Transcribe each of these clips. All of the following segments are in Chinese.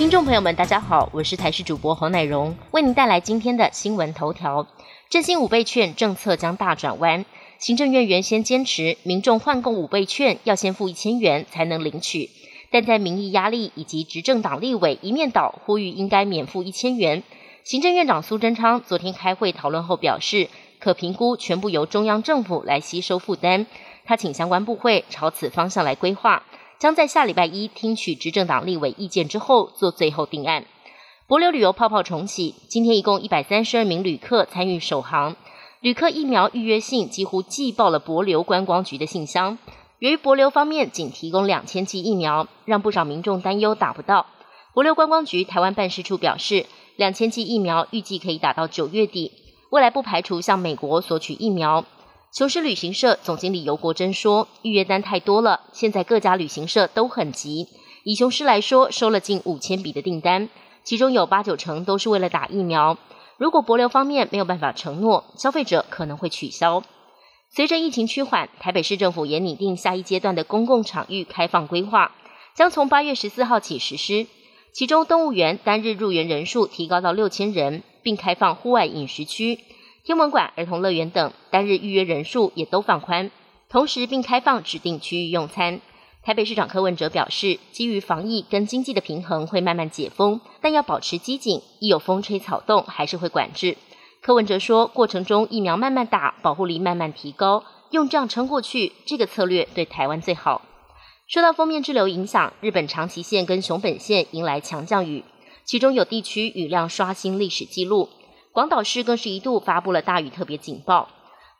听众朋友们，大家好，我是台视主播侯乃荣，为您带来今天的新闻头条。振兴五倍券政策将大转弯，行政院原先坚持民众换购五倍券要先付一千元才能领取，但在民意压力以及执政党立委一面倒呼吁应该免付一千元。行政院长苏贞昌昨天开会讨论后表示，可评估全部由中央政府来吸收负担，他请相关部会朝此方向来规划。将在下礼拜一听取执政党立委意见之后做最后定案。博流旅游泡泡重启，今天一共一百三十二名旅客参与首航。旅客疫苗预约信几乎寄爆了博流观光局的信箱。由于博流方面仅提供两千剂疫苗，让不少民众担忧打不到。博流观光局台湾办事处表示，两千剂疫苗预计可以打到九月底，未来不排除向美国索取疫苗。雄狮旅行社总经理尤国珍说：“预约单太多了，现在各家旅行社都很急。以雄狮来说，收了近五千笔的订单，其中有八九成都是为了打疫苗。如果博流方面没有办法承诺，消费者可能会取消。随着疫情趋缓，台北市政府也拟定下一阶段的公共场域开放规划，将从八月十四号起实施。其中，动物园单日入园人数提高到六千人，并开放户外饮食区。”天文馆、儿童乐园等单日预约人数也都放宽，同时并开放指定区域用餐。台北市长柯文哲表示，基于防疫跟经济的平衡，会慢慢解封，但要保持机警，一有风吹草动还是会管制。柯文哲说，过程中疫苗慢慢打，保护力慢慢提高，用这样撑过去，这个策略对台湾最好。受到封面滞留影响，日本长崎县跟熊本县迎来强降雨，其中有地区雨量刷新历史纪录。广岛市更是一度发布了大雨特别警报。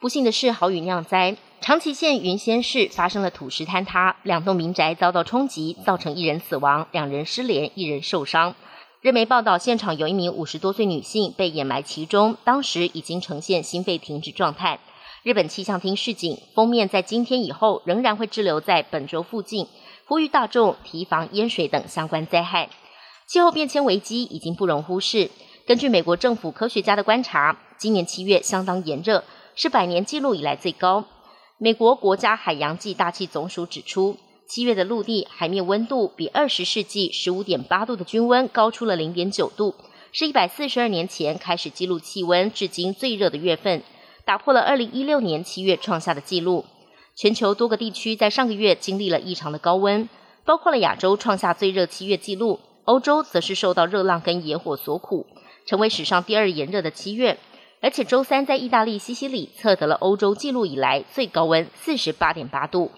不幸的是，好雨酿灾，长崎县云仙市发生了土石坍塌，两栋民宅遭到冲击，造成一人死亡，两人失联，一人受伤。日媒报道，现场有一名五十多岁女性被掩埋其中，当时已经呈现心肺停止状态。日本气象厅示警，封面在今天以后仍然会滞留在本州附近，呼吁大众提防淹水等相关灾害。气候变迁危机已经不容忽视。根据美国政府科学家的观察，今年七月相当炎热，是百年记录以来最高。美国国家海洋暨大气总署指出，七月的陆地海面温度比二十世纪十五点八度的均温高出了零点九度，是一百四十二年前开始记录气温至今最热的月份，打破了二零一六年七月创下的纪录。全球多个地区在上个月经历了异常的高温，包括了亚洲创下最热七月纪录，欧洲则是受到热浪跟野火所苦。成为史上第二炎热的七月，而且周三在意大利西西里测得了欧洲纪录以来最高温四十八点八度。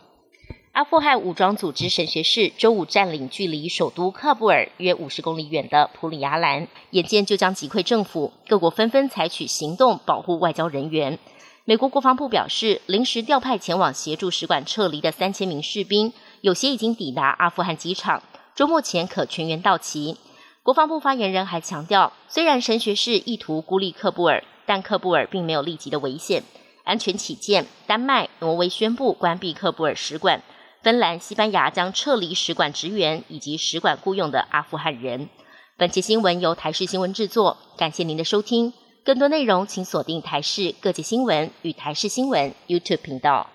阿富汗武装组织神学士周五占领距离首都喀布尔约五十公里远的普里亚兰，眼见就将击溃政府，各国纷纷采取行动保护外交人员。美国国防部表示，临时调派前往协助使馆撤离的三千名士兵，有些已经抵达阿富汗机场，周末前可全员到齐。国防部发言人还强调，虽然神学士意图孤立喀布尔，但喀布尔并没有立即的危险。安全起见，丹麦、挪威宣布关闭喀布尔使馆，芬兰、西班牙将撤离使馆职员以及使馆雇佣的阿富汗人。本期新闻由台视新闻制作，感谢您的收听。更多内容请锁定台视各界新闻与台视新闻 YouTube 频道。